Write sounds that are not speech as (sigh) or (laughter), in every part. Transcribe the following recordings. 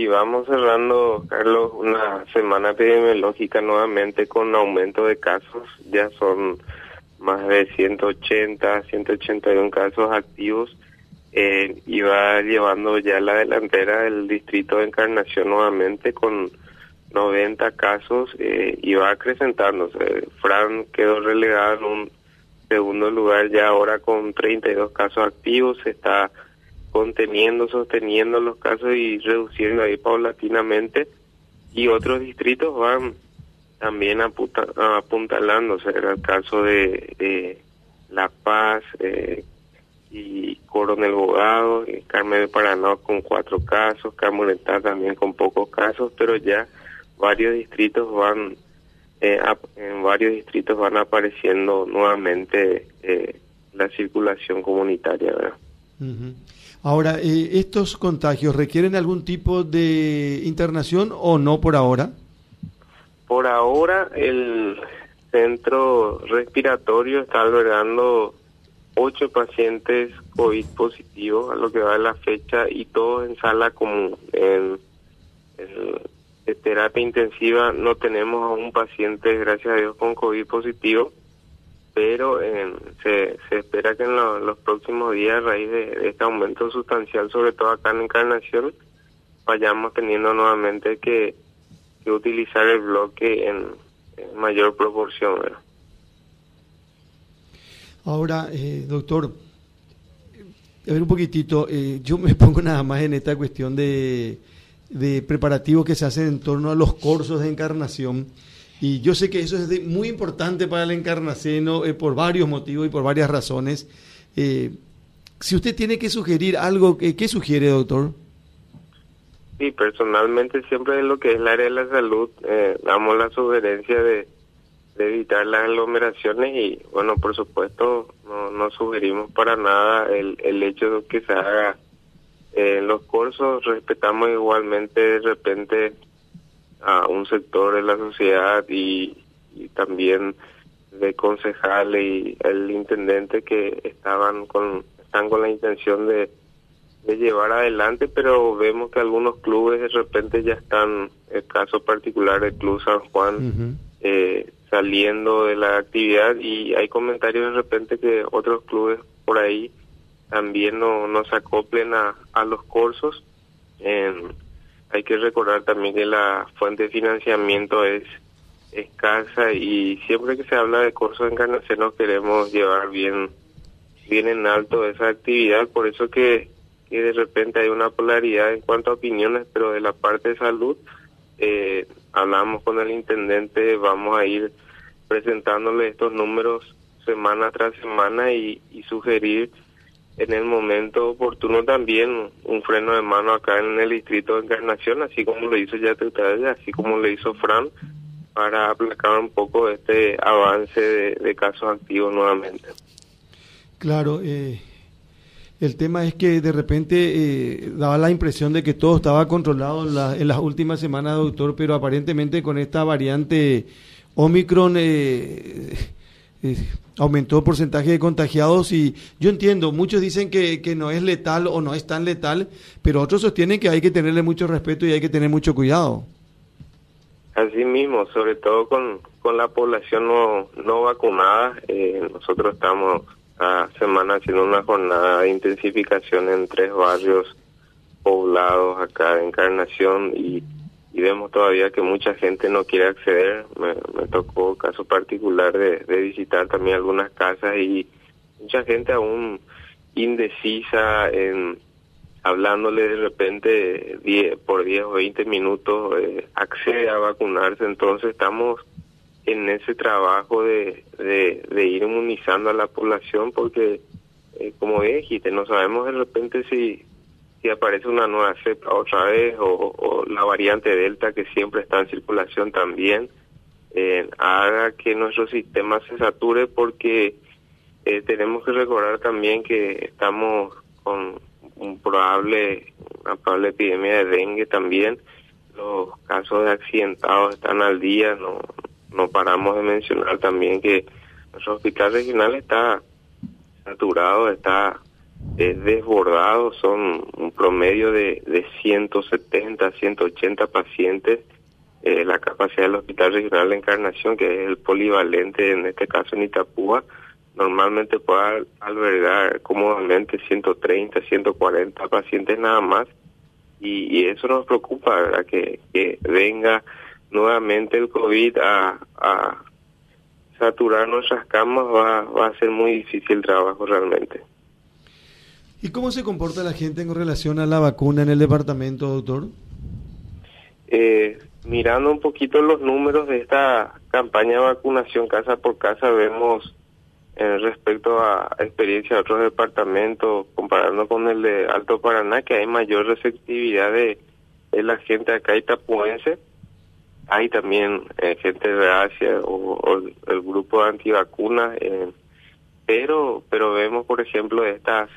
Y vamos cerrando, Carlos, una semana epidemiológica nuevamente con aumento de casos. Ya son más de 180, 181 casos activos. Eh, y va llevando ya la delantera del distrito de Encarnación nuevamente con 90 casos eh, y va acrecentándose. Fran quedó relegado en un segundo lugar ya ahora con 32 casos activos. Está conteniendo, sosteniendo los casos y reduciendo ahí paulatinamente. Y otros distritos van también apuntalándose. Era el caso de, La Paz eh, y Coronel Bogado, y Carmen de Paraná con cuatro casos, Camonetá también con pocos casos, pero ya varios distritos van eh, en varios distritos van apareciendo nuevamente eh, la circulación comunitaria. ¿verdad? Ahora, eh, ¿estos contagios requieren algún tipo de internación o no por ahora? Por ahora el centro respiratorio está albergando ocho pacientes COVID positivos a lo que va la fecha y todos en sala común. En, en terapia intensiva no tenemos a un paciente, gracias a Dios, con COVID positivo pero eh, se, se espera que en los próximos días, a raíz de, este aumento sustancial, sobre todo acá en Encarnación, vayamos teniendo nuevamente que, utilizar el bloque en, mayor proporción. Ahora, eh, doctor, a ver un poquitito, eh, yo me (laughs) pongo nada más en esta cuestión de, de preparativos que se hacen en torno a los cursos de encarnación. Y yo sé que eso es muy importante para el encarnaceno eh, por varios motivos y por varias razones. Eh, si usted tiene que sugerir algo, ¿qué, sugiere, doctor? Sí, personalmente siempre en lo que es el área de la salud eh, damos la sugerencia de, evitar las aglomeraciones y, bueno, por supuesto, no, no sugerimos para nada el, el hecho de que se haga en los cursos. Respetamos igualmente de repente a un sector de la sociedad y, también de concejales y el intendente que estaban con están con la intención de, de llevar adelante, pero vemos que algunos clubes de repente ya están, el caso particular del Club San Juan, eh, saliendo de la actividad y hay comentarios de repente que otros clubes por ahí también no, no se acoplen a, a los cursos. Hay que recordar también que la fuente de financiamiento es escasa y siempre que se habla de cursos de encarnación nos queremos llevar bien bien en alto esa actividad, por eso que, que de repente hay una polaridad en cuanto a opiniones, pero de la parte de salud eh, hablamos con el intendente, vamos a ir presentándole estos números semana tras semana y, y sugerir en el momento oportuno también un freno de mano acá en el distrito de Encarnación, así como lo hizo ya así como lo hizo Fran, para aplacar un poco este avance de, casos activos nuevamente. Claro, eh, el tema es que de repente eh, daba la impresión de que todo estaba controlado en, en, las últimas semanas, doctor, pero aparentemente con esta variante Omicron... Eh, eh, aumentó el porcentaje de contagiados y yo entiendo, muchos dicen que, que no es letal o no es tan letal, pero otros sostienen que hay que tenerle mucho respeto y hay que tener mucho cuidado. Así mismo, sobre todo con, con la población no, no vacunada, eh, nosotros estamos a semana haciendo una jornada de intensificación en tres barrios poblados acá en Encarnación y y vemos todavía que mucha gente no quiere acceder. Me, tocó caso particular de, visitar también algunas casas y mucha gente aún indecisa en hablándole de repente por 10 o 20 minutos eh, accede a vacunarse. Entonces estamos en ese trabajo de, de, ir inmunizando a la población porque, eh, como dijiste, no sabemos de repente si si aparece una nueva cepa otra vez o, la variante Delta que siempre está en circulación también, eh, haga que nuestro sistema se sature porque eh, tenemos que recordar también que estamos con un probable, una probable epidemia de dengue también. Los casos de accidentados están al día, no, no paramos de mencionar también que nuestro hospital regional está saturado, está desbordados, son un promedio de, de 170, 180 pacientes. Eh, la capacidad del Hospital Regional de Encarnación, que es el polivalente en este caso en Itapúa, normalmente puede albergar cómodamente 130, 140 pacientes nada más. Y, eso nos preocupa, ¿verdad? Que, venga nuevamente el COVID a, a saturar nuestras camas va, va a ser muy difícil el trabajo realmente. ¿Y cómo se comporta la gente en relación a la vacuna en el departamento, doctor? Eh, mirando un poquito los números de esta campaña de vacunación casa por casa, vemos eh, respecto a experiencia de otros departamentos, comparando con el de Alto Paraná, que hay mayor receptividad de, la gente acá itapuense. Hay también eh, gente de Asia o, el grupo de antivacunas, eh, pero, pero vemos, por ejemplo, estas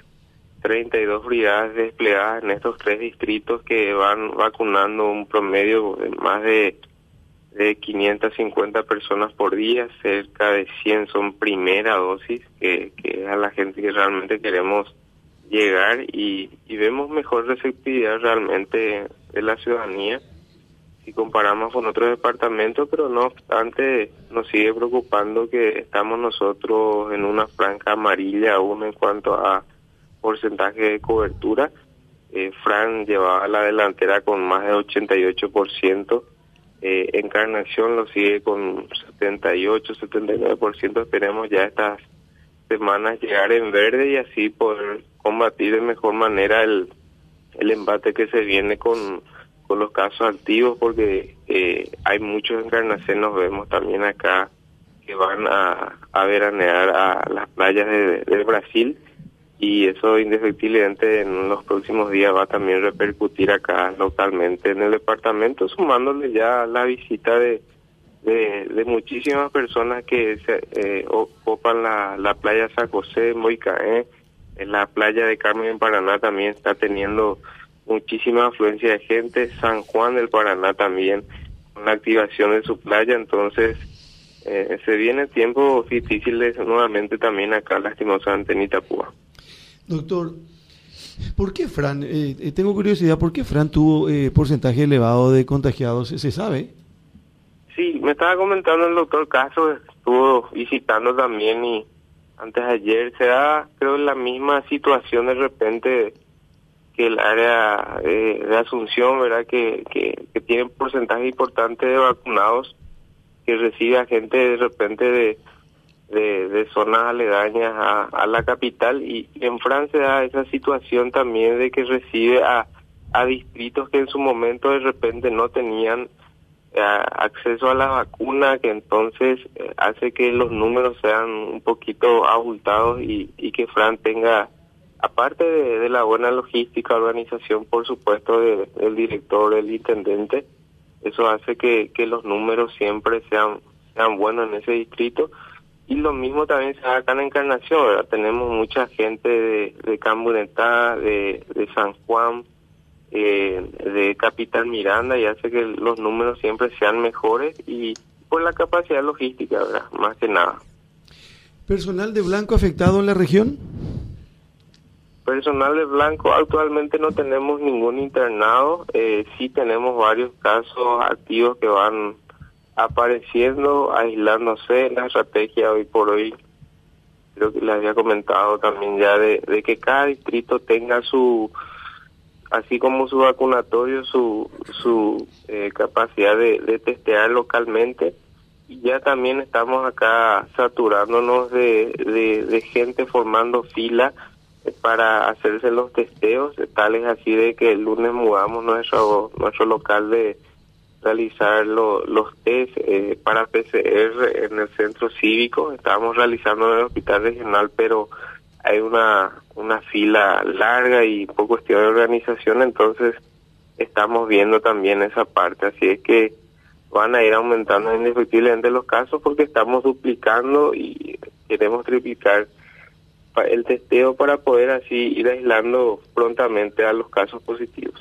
32 unidades desplegadas en estos tres distritos que van vacunando un promedio de más de, de 550 personas por día, cerca de 100 son primera dosis, que, que es a la gente que realmente queremos llegar y, y vemos mejor receptividad realmente de la ciudadanía si comparamos con otros departamentos, pero no obstante nos sigue preocupando que estamos nosotros en una franja amarilla aún en cuanto a porcentaje de cobertura. Eh, Fran llevaba la delantera con más de 88%. Eh, Encarnación lo sigue con 78, 79%. Esperemos ya estas semanas llegar en verde y así poder combatir de mejor manera el, el embate que se viene con, con los casos activos porque eh, hay muchos Encarnación, nos vemos también acá que van a, a veranear a las playas de, de Brasil y eso indefectiblemente en los próximos días va a también repercutir acá localmente en el departamento, sumándole ya la visita de, de, muchísimas personas que se, eh, ocupan la, la playa San José, Moicaé, en la playa de Carmen en Paraná también está teniendo muchísima afluencia de gente, San Juan del Paraná también, con la activación de su playa, entonces eh, se vienen tiempos difíciles nuevamente también acá lastimosamente en Itapúa. Doctor, ¿por qué Fran, eh, eh, tengo curiosidad, ¿por qué Fran tuvo eh, porcentaje elevado de contagiados? ¿Se sabe? Sí, me estaba comentando el doctor Castro, estuvo visitando también y antes de ayer se da, creo, la misma situación de repente que el área de Asunción, ¿verdad? Que, que, que tiene porcentaje importante de vacunados, que recibe a gente de repente de de, zonas aledañas a, la capital y en Francia da esa situación también de que recibe a, a distritos que en su momento de repente no tenían eh, acceso a la vacuna, que entonces eh, hace que los números sean un poquito abultados y, y que Fran tenga, aparte de, la buena logística, organización, por supuesto, del director, del intendente, eso hace que, que los números siempre sean, sean buenos en ese distrito y lo mismo también se da acá en Encarnación, Tenemos mucha gente de, de Camburetá, de, de San Juan, eh, de Capital Miranda y hace que los números siempre sean mejores y por la capacidad logística, ¿verdad? Más que nada. ¿Personal de blanco afectado en la región? Personal de blanco, actualmente no tenemos ningún internado, eh, sí tenemos varios casos activos que van apareciendo, aislándose la estrategia hoy por hoy. Creo que les había comentado también ya de, que cada distrito tenga su, así como su vacunatorio, su, su eh, capacidad de, de testear localmente. Y ya también estamos acá saturándonos de, de, de gente formando fila para hacerse los testeos, tales así de que el lunes mudamos nuestro, nuestro local de realizar los test eh, para PCR en el centro cívico. Estábamos realizando en el hospital regional, pero hay una, una fila larga y por cuestión de organización, entonces estamos viendo también esa parte. Así es que van a ir aumentando indefectiblemente los casos porque estamos duplicando y queremos triplicar el testeo para poder así ir aislando prontamente a los casos positivos.